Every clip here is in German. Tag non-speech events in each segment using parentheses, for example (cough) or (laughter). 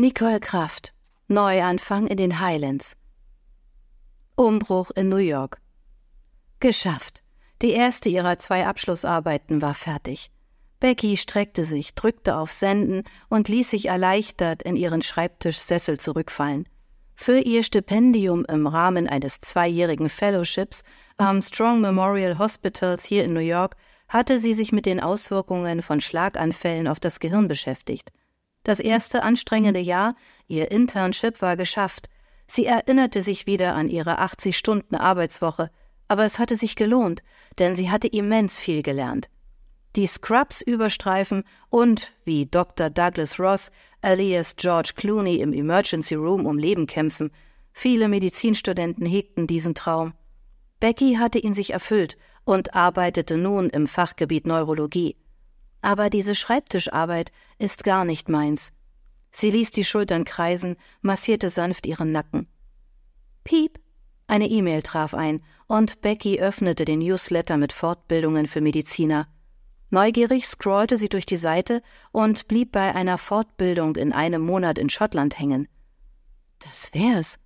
Nicole Kraft. Neuanfang in den Highlands. Umbruch in New York. Geschafft. Die erste ihrer zwei Abschlussarbeiten war fertig. Becky streckte sich, drückte auf Senden und ließ sich erleichtert in ihren Schreibtischsessel zurückfallen. Für ihr Stipendium im Rahmen eines zweijährigen Fellowships am Strong Memorial Hospitals hier in New York hatte sie sich mit den Auswirkungen von Schlaganfällen auf das Gehirn beschäftigt. Das erste anstrengende Jahr, ihr Internship, war geschafft. Sie erinnerte sich wieder an ihre 80 Stunden Arbeitswoche, aber es hatte sich gelohnt, denn sie hatte immens viel gelernt. Die Scrubs überstreifen und, wie Dr. Douglas Ross, alias George Clooney im Emergency Room um Leben kämpfen. Viele Medizinstudenten hegten diesen Traum. Becky hatte ihn sich erfüllt und arbeitete nun im Fachgebiet Neurologie. Aber diese Schreibtischarbeit ist gar nicht meins. Sie ließ die Schultern kreisen, massierte sanft ihren Nacken. Piep! Eine E-Mail traf ein, und Becky öffnete den Newsletter mit Fortbildungen für Mediziner. Neugierig scrollte sie durch die Seite und blieb bei einer Fortbildung in einem Monat in Schottland hängen. Das wär's.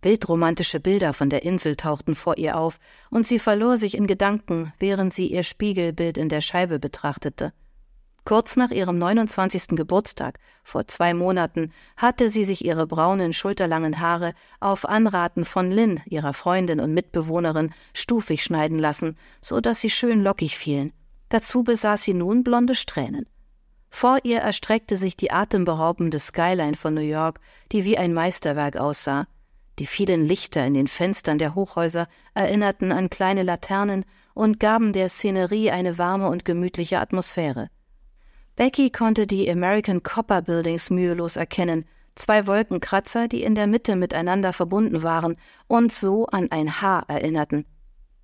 Bildromantische Bilder von der Insel tauchten vor ihr auf, und sie verlor sich in Gedanken, während sie ihr Spiegelbild in der Scheibe betrachtete. Kurz nach ihrem 29. Geburtstag, vor zwei Monaten, hatte sie sich ihre braunen, schulterlangen Haare auf Anraten von Lynn, ihrer Freundin und Mitbewohnerin, stufig schneiden lassen, so dass sie schön lockig fielen. Dazu besaß sie nun blonde Strähnen. Vor ihr erstreckte sich die atemberaubende Skyline von New York, die wie ein Meisterwerk aussah. Die vielen Lichter in den Fenstern der Hochhäuser erinnerten an kleine Laternen und gaben der Szenerie eine warme und gemütliche Atmosphäre. Becky konnte die American Copper Buildings mühelos erkennen, zwei Wolkenkratzer, die in der Mitte miteinander verbunden waren und so an ein Haar erinnerten.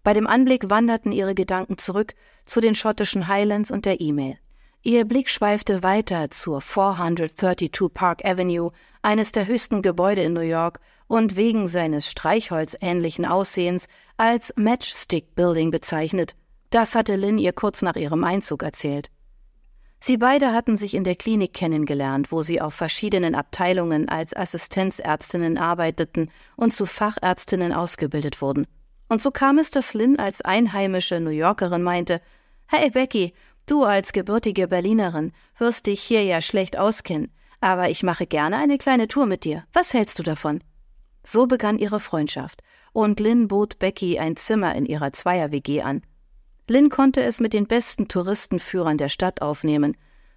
Bei dem Anblick wanderten ihre Gedanken zurück zu den schottischen Highlands und der E-Mail. Ihr Blick schweifte weiter zur 432 Park Avenue, eines der höchsten Gebäude in New York und wegen seines streichholzähnlichen Aussehens als Matchstick Building bezeichnet. Das hatte Lynn ihr kurz nach ihrem Einzug erzählt. Sie beide hatten sich in der Klinik kennengelernt, wo sie auf verschiedenen Abteilungen als Assistenzärztinnen arbeiteten und zu Fachärztinnen ausgebildet wurden. Und so kam es, dass Lynn als einheimische New Yorkerin meinte, Hey Becky, du als gebürtige Berlinerin wirst dich hier ja schlecht auskennen, aber ich mache gerne eine kleine Tour mit dir. Was hältst du davon? So begann ihre Freundschaft, und Lynn bot Becky ein Zimmer in ihrer Zweier-WG an. Lynn konnte es mit den besten Touristenführern der Stadt aufnehmen.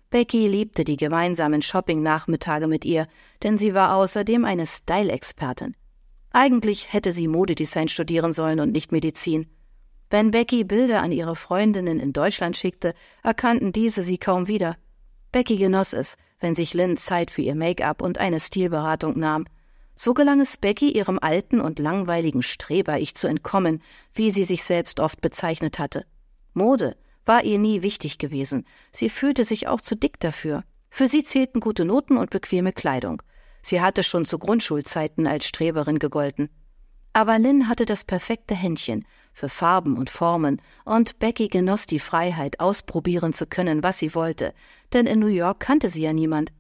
Becky liebte die gemeinsamen Shopping-Nachmittage mit ihr, denn sie war außerdem eine Style-Expertin. Eigentlich hätte sie Modedesign studieren sollen und nicht Medizin. Wenn Becky Bilder an ihre Freundinnen in Deutschland schickte, erkannten diese sie kaum wieder. Becky genoss es, wenn sich Lynn Zeit für ihr Make-up und eine Stilberatung nahm. So gelang es Becky, ihrem alten und langweiligen Streber-Ich zu entkommen, wie sie sich selbst oft bezeichnet hatte. Mode war ihr nie wichtig gewesen. Sie fühlte sich auch zu dick dafür. Für sie zählten gute Noten und bequeme Kleidung. Sie hatte schon zu Grundschulzeiten als Streberin gegolten. Aber Lynn hatte das perfekte Händchen für Farben und Formen, und Becky genoss die Freiheit, ausprobieren zu können, was sie wollte, denn in New York kannte sie ja niemand.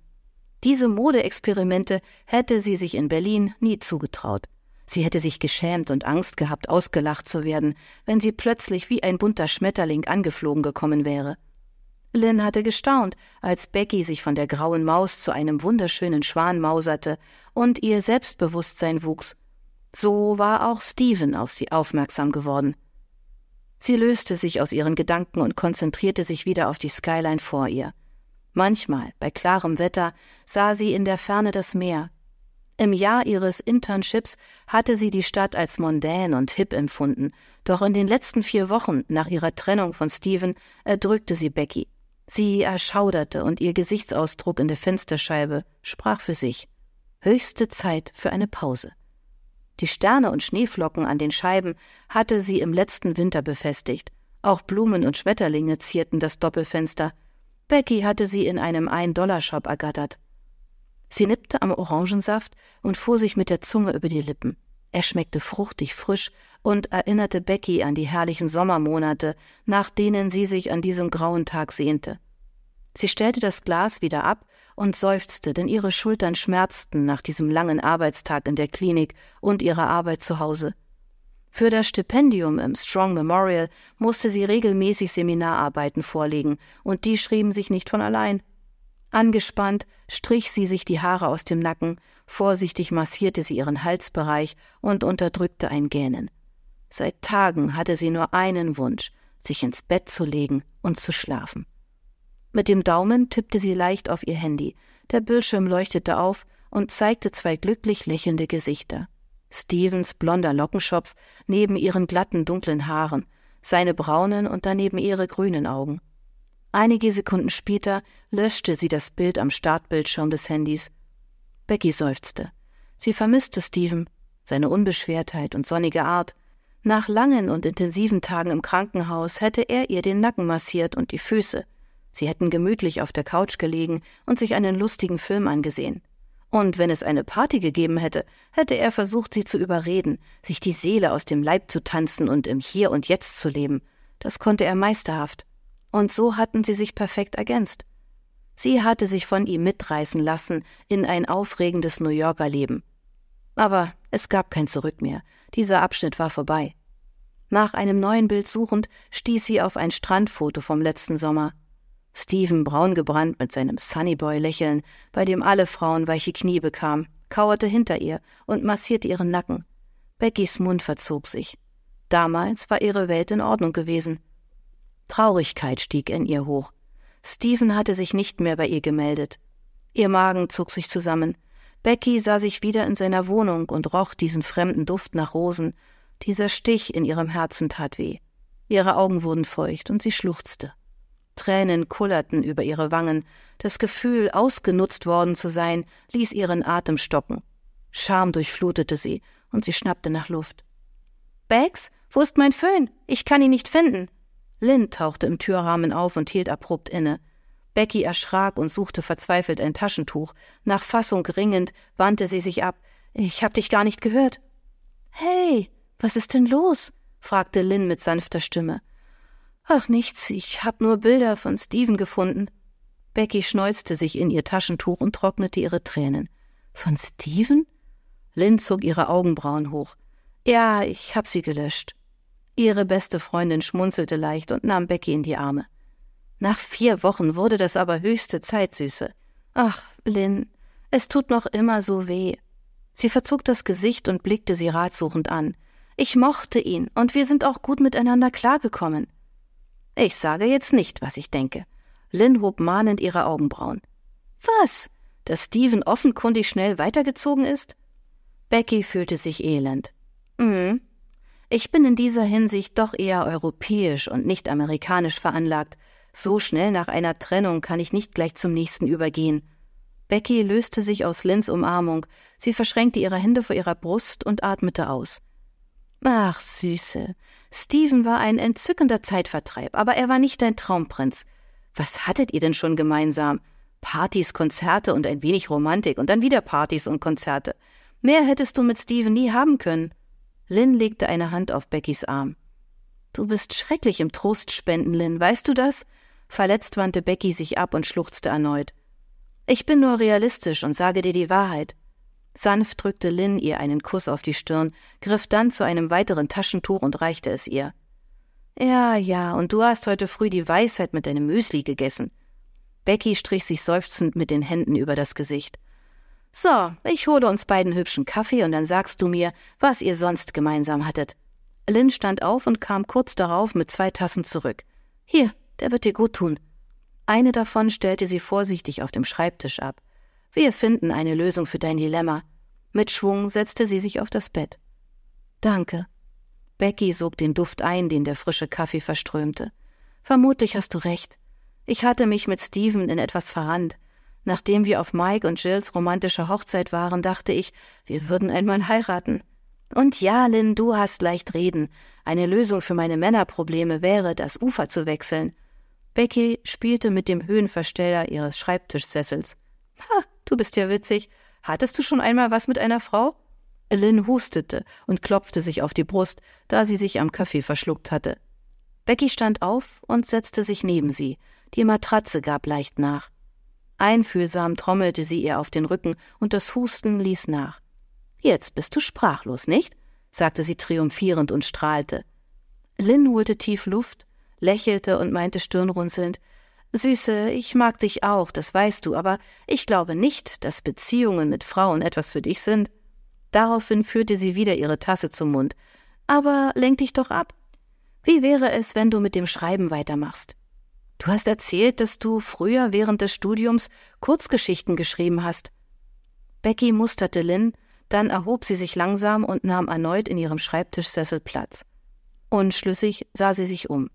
Diese Modeexperimente hätte sie sich in Berlin nie zugetraut. Sie hätte sich geschämt und Angst gehabt, ausgelacht zu werden, wenn sie plötzlich wie ein bunter Schmetterling angeflogen gekommen wäre. Lynn hatte gestaunt, als Becky sich von der grauen Maus zu einem wunderschönen Schwan mauserte und ihr Selbstbewusstsein wuchs. So war auch Stephen auf sie aufmerksam geworden. Sie löste sich aus ihren Gedanken und konzentrierte sich wieder auf die Skyline vor ihr. Manchmal, bei klarem Wetter, sah sie in der Ferne das Meer, im Jahr ihres Internships hatte sie die Stadt als mondän und hip empfunden, doch in den letzten vier Wochen nach ihrer Trennung von Steven erdrückte sie Becky. Sie erschauderte und ihr Gesichtsausdruck in der Fensterscheibe sprach für sich. Höchste Zeit für eine Pause. Die Sterne und Schneeflocken an den Scheiben hatte sie im letzten Winter befestigt. Auch Blumen und Schmetterlinge zierten das Doppelfenster. Becky hatte sie in einem Ein-Dollar-Shop ergattert. Sie nippte am Orangensaft und fuhr sich mit der Zunge über die Lippen. Er schmeckte fruchtig frisch und erinnerte Becky an die herrlichen Sommermonate, nach denen sie sich an diesem grauen Tag sehnte. Sie stellte das Glas wieder ab und seufzte, denn ihre Schultern schmerzten nach diesem langen Arbeitstag in der Klinik und ihrer Arbeit zu Hause. Für das Stipendium im Strong Memorial musste sie regelmäßig Seminararbeiten vorlegen, und die schrieben sich nicht von allein. Angespannt strich sie sich die Haare aus dem Nacken, vorsichtig massierte sie ihren Halsbereich und unterdrückte ein Gähnen. Seit Tagen hatte sie nur einen Wunsch, sich ins Bett zu legen und zu schlafen. Mit dem Daumen tippte sie leicht auf ihr Handy. Der Bildschirm leuchtete auf und zeigte zwei glücklich lächelnde Gesichter. Stevens blonder Lockenschopf neben ihren glatten dunklen Haaren, seine braunen und daneben ihre grünen Augen. Einige Sekunden später löschte sie das Bild am Startbildschirm des Handys. Becky seufzte. Sie vermisste Steven, seine Unbeschwertheit und sonnige Art. Nach langen und intensiven Tagen im Krankenhaus hätte er ihr den Nacken massiert und die Füße. Sie hätten gemütlich auf der Couch gelegen und sich einen lustigen Film angesehen. Und wenn es eine Party gegeben hätte, hätte er versucht, sie zu überreden, sich die Seele aus dem Leib zu tanzen und im Hier und Jetzt zu leben. Das konnte er meisterhaft. Und so hatten sie sich perfekt ergänzt. Sie hatte sich von ihm mitreißen lassen in ein aufregendes New Yorker Leben. Aber es gab kein Zurück mehr. Dieser Abschnitt war vorbei. Nach einem neuen Bild suchend stieß sie auf ein Strandfoto vom letzten Sommer. Steven, braungebrannt mit seinem Sunnyboy-Lächeln, bei dem alle Frauen weiche Knie bekamen, kauerte hinter ihr und massierte ihren Nacken. Beckys Mund verzog sich. Damals war ihre Welt in Ordnung gewesen. Traurigkeit stieg in ihr hoch. Steven hatte sich nicht mehr bei ihr gemeldet. Ihr Magen zog sich zusammen. Becky sah sich wieder in seiner Wohnung und roch diesen fremden Duft nach Rosen. Dieser Stich in ihrem Herzen tat weh. Ihre Augen wurden feucht und sie schluchzte. Tränen kullerten über ihre Wangen. Das Gefühl, ausgenutzt worden zu sein, ließ ihren Atem stocken. Scham durchflutete sie, und sie schnappte nach Luft. Bags, wo ist mein Föhn? Ich kann ihn nicht finden. Lynn tauchte im Türrahmen auf und hielt abrupt inne. Becky erschrak und suchte verzweifelt ein Taschentuch. Nach Fassung ringend wandte sie sich ab. Ich hab dich gar nicht gehört. Hey, was ist denn los? fragte Lynn mit sanfter Stimme. Ach nichts, ich hab nur Bilder von Steven gefunden. Becky schneuzte sich in ihr Taschentuch und trocknete ihre Tränen. Von Steven? Lynn zog ihre Augenbrauen hoch. Ja, ich hab sie gelöscht. Ihre beste Freundin schmunzelte leicht und nahm Becky in die Arme. Nach vier Wochen wurde das aber höchste Zeit, Süße. Ach, Lynn, es tut noch immer so weh. Sie verzog das Gesicht und blickte sie ratsuchend an. Ich mochte ihn, und wir sind auch gut miteinander klargekommen. Ich sage jetzt nicht, was ich denke. Lynn hob mahnend ihre Augenbrauen. Was? Dass Steven offenkundig schnell weitergezogen ist? Becky fühlte sich elend. Mhm. Ich bin in dieser Hinsicht doch eher europäisch und nicht amerikanisch veranlagt. So schnell nach einer Trennung kann ich nicht gleich zum nächsten übergehen. Becky löste sich aus Lynns Umarmung. Sie verschränkte ihre Hände vor ihrer Brust und atmete aus. Ach, Süße. Steven war ein entzückender Zeitvertreib, aber er war nicht dein Traumprinz. Was hattet ihr denn schon gemeinsam? Partys, Konzerte und ein wenig Romantik und dann wieder Partys und Konzerte. Mehr hättest du mit Steven nie haben können. Lynn legte eine Hand auf Beckys Arm. Du bist schrecklich im Trostspenden, Lynn, weißt du das? Verletzt wandte Becky sich ab und schluchzte erneut. Ich bin nur realistisch und sage dir die Wahrheit. Sanft drückte Lynn ihr einen Kuss auf die Stirn, griff dann zu einem weiteren Taschentuch und reichte es ihr. Ja, ja, und du hast heute früh die Weisheit mit deinem Müsli gegessen. Becky strich sich seufzend mit den Händen über das Gesicht. So, ich hole uns beiden hübschen Kaffee und dann sagst du mir, was ihr sonst gemeinsam hattet. Lynn stand auf und kam kurz darauf mit zwei Tassen zurück. Hier, der wird dir gut tun. Eine davon stellte sie vorsichtig auf dem Schreibtisch ab. Wir finden eine Lösung für dein Dilemma. Mit Schwung setzte sie sich auf das Bett. Danke. Becky sog den Duft ein, den der frische Kaffee verströmte. Vermutlich hast du recht. Ich hatte mich mit Steven in etwas verrannt. Nachdem wir auf Mike und Jills romantischer Hochzeit waren, dachte ich, wir würden einmal heiraten. Und ja, Lynn, du hast leicht reden. Eine Lösung für meine Männerprobleme wäre, das Ufer zu wechseln. Becky spielte mit dem Höhenversteller ihres Schreibtischsessels. Ha, Du bist ja witzig. Hattest du schon einmal was mit einer Frau? Lynn hustete und klopfte sich auf die Brust, da sie sich am Kaffee verschluckt hatte. Becky stand auf und setzte sich neben sie. Die Matratze gab leicht nach. Einfühlsam trommelte sie ihr auf den Rücken und das Husten ließ nach. Jetzt bist du sprachlos, nicht? sagte sie triumphierend und strahlte. Lynn holte tief Luft, lächelte und meinte stirnrunzelnd Süße, ich mag dich auch, das weißt du, aber ich glaube nicht, dass Beziehungen mit Frauen etwas für dich sind. Daraufhin führte sie wieder ihre Tasse zum Mund. Aber lenk dich doch ab. Wie wäre es, wenn du mit dem Schreiben weitermachst? Du hast erzählt, dass du früher während des Studiums Kurzgeschichten geschrieben hast. Becky musterte Lynn, dann erhob sie sich langsam und nahm erneut in ihrem Schreibtischsessel Platz. Unschlüssig sah sie sich um.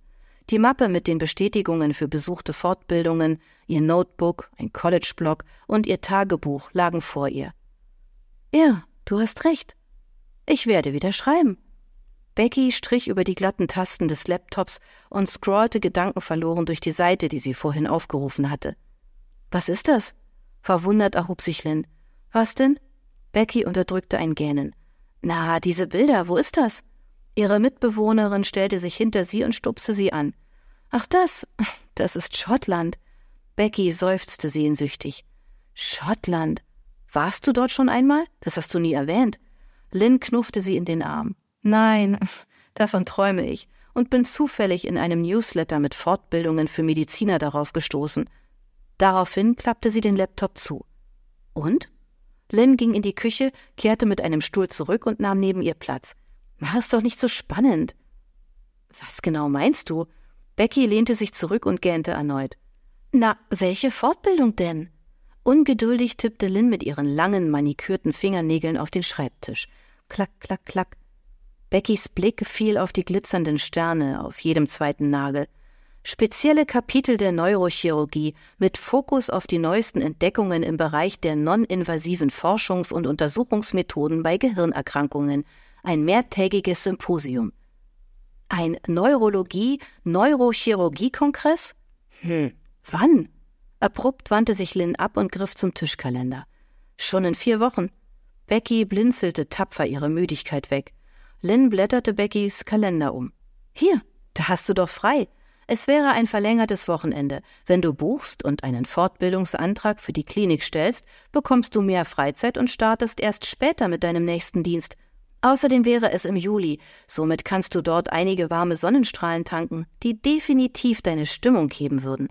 Die Mappe mit den Bestätigungen für besuchte Fortbildungen, ihr Notebook, ein College-Blog und ihr Tagebuch lagen vor ihr. Ja, du hast recht. Ich werde wieder schreiben. Becky strich über die glatten Tasten des Laptops und scrollte gedankenverloren durch die Seite, die sie vorhin aufgerufen hatte. Was ist das? Verwundert erhob sich Lynn. Was denn? Becky unterdrückte ein Gähnen. Na, diese Bilder, wo ist das? Ihre Mitbewohnerin stellte sich hinter sie und stupste sie an. Ach das, (laughs) das ist Schottland. Becky seufzte sehnsüchtig. Schottland. Warst du dort schon einmal? Das hast du nie erwähnt. Lynn knuffte sie in den Arm. Nein, davon träume ich und bin zufällig in einem Newsletter mit Fortbildungen für Mediziner darauf gestoßen. Daraufhin klappte sie den Laptop zu. Und? Lynn ging in die Küche, kehrte mit einem Stuhl zurück und nahm neben ihr Platz. Mach es doch nicht so spannend. Was genau meinst du? Becky lehnte sich zurück und gähnte erneut. Na, welche Fortbildung denn? Ungeduldig tippte Lynn mit ihren langen, manikürten Fingernägeln auf den Schreibtisch. Klack, klack, klack. Beckys Blick fiel auf die glitzernden Sterne auf jedem zweiten Nagel. Spezielle Kapitel der Neurochirurgie mit Fokus auf die neuesten Entdeckungen im Bereich der non-invasiven Forschungs- und Untersuchungsmethoden bei Gehirnerkrankungen – ein mehrtägiges Symposium. Ein Neurologie-Neurochirurgie-Kongress? Hm, wann? Abrupt wandte sich Lynn ab und griff zum Tischkalender. Schon in vier Wochen. Becky blinzelte tapfer ihre Müdigkeit weg. Lynn blätterte Beckys Kalender um. Hier, da hast du doch frei. Es wäre ein verlängertes Wochenende. Wenn du buchst und einen Fortbildungsantrag für die Klinik stellst, bekommst du mehr Freizeit und startest erst später mit deinem nächsten Dienst. Außerdem wäre es im Juli, somit kannst du dort einige warme Sonnenstrahlen tanken, die definitiv deine Stimmung heben würden.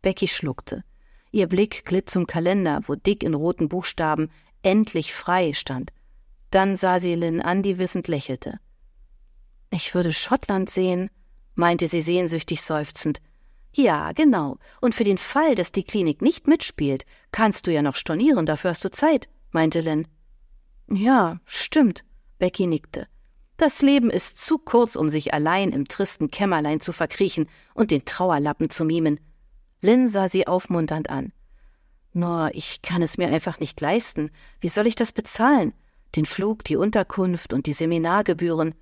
Becky schluckte. Ihr Blick glitt zum Kalender, wo dick in roten Buchstaben endlich frei stand. Dann sah sie Lynn an, die wissend lächelte. Ich würde Schottland sehen, meinte sie sehnsüchtig seufzend. Ja, genau. Und für den Fall, dass die Klinik nicht mitspielt, kannst du ja noch stornieren, dafür hast du Zeit, meinte Lynn. Ja, stimmt. Becky nickte. Das Leben ist zu kurz, um sich allein im tristen Kämmerlein zu verkriechen und den Trauerlappen zu mimen. Lynn sah sie aufmunternd an. Nur, ich kann es mir einfach nicht leisten. Wie soll ich das bezahlen? Den Flug, die Unterkunft und die Seminargebühren.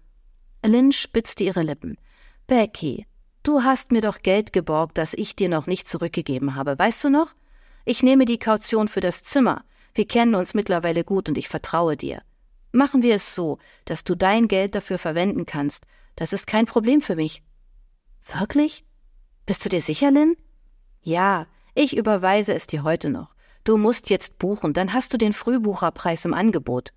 Lynn spitzte ihre Lippen. Becky, du hast mir doch Geld geborgt, das ich dir noch nicht zurückgegeben habe, weißt du noch? Ich nehme die Kaution für das Zimmer. Wir kennen uns mittlerweile gut und ich vertraue dir. Machen wir es so, dass du dein Geld dafür verwenden kannst. Das ist kein Problem für mich. Wirklich? Bist du dir sicher, Lynn? Ja, ich überweise es dir heute noch. Du musst jetzt buchen, dann hast du den Frühbucherpreis im Angebot.